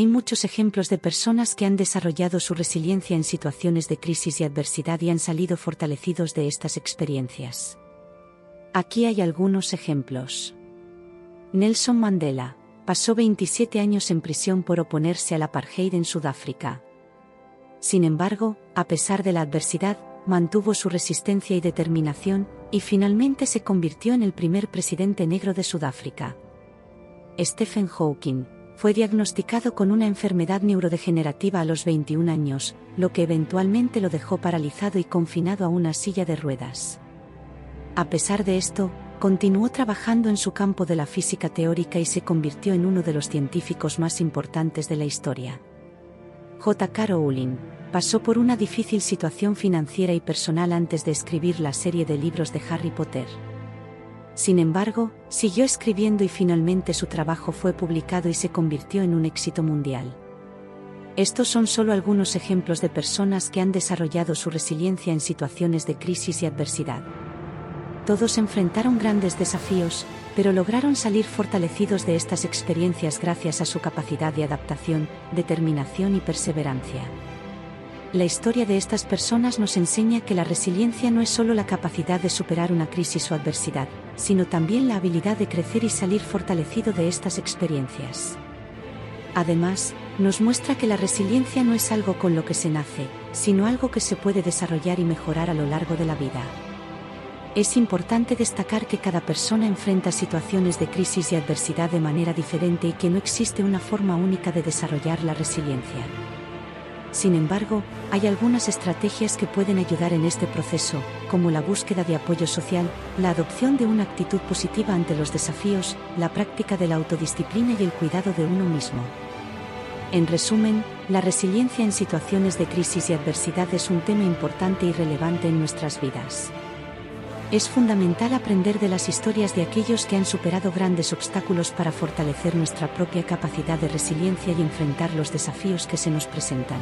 hay muchos ejemplos de personas que han desarrollado su resiliencia en situaciones de crisis y adversidad y han salido fortalecidos de estas experiencias. Aquí hay algunos ejemplos. Nelson Mandela pasó 27 años en prisión por oponerse al apartheid en Sudáfrica. Sin embargo, a pesar de la adversidad, mantuvo su resistencia y determinación, y finalmente se convirtió en el primer presidente negro de Sudáfrica. Stephen Hawking, fue diagnosticado con una enfermedad neurodegenerativa a los 21 años, lo que eventualmente lo dejó paralizado y confinado a una silla de ruedas. A pesar de esto, continuó trabajando en su campo de la física teórica y se convirtió en uno de los científicos más importantes de la historia. J.K. Rowling pasó por una difícil situación financiera y personal antes de escribir la serie de libros de Harry Potter. Sin embargo, siguió escribiendo y finalmente su trabajo fue publicado y se convirtió en un éxito mundial. Estos son solo algunos ejemplos de personas que han desarrollado su resiliencia en situaciones de crisis y adversidad. Todos enfrentaron grandes desafíos, pero lograron salir fortalecidos de estas experiencias gracias a su capacidad de adaptación, determinación y perseverancia. La historia de estas personas nos enseña que la resiliencia no es solo la capacidad de superar una crisis o adversidad, sino también la habilidad de crecer y salir fortalecido de estas experiencias. Además, nos muestra que la resiliencia no es algo con lo que se nace, sino algo que se puede desarrollar y mejorar a lo largo de la vida. Es importante destacar que cada persona enfrenta situaciones de crisis y adversidad de manera diferente y que no existe una forma única de desarrollar la resiliencia. Sin embargo, hay algunas estrategias que pueden ayudar en este proceso, como la búsqueda de apoyo social, la adopción de una actitud positiva ante los desafíos, la práctica de la autodisciplina y el cuidado de uno mismo. En resumen, la resiliencia en situaciones de crisis y adversidad es un tema importante y relevante en nuestras vidas. Es fundamental aprender de las historias de aquellos que han superado grandes obstáculos para fortalecer nuestra propia capacidad de resiliencia y enfrentar los desafíos que se nos presentan.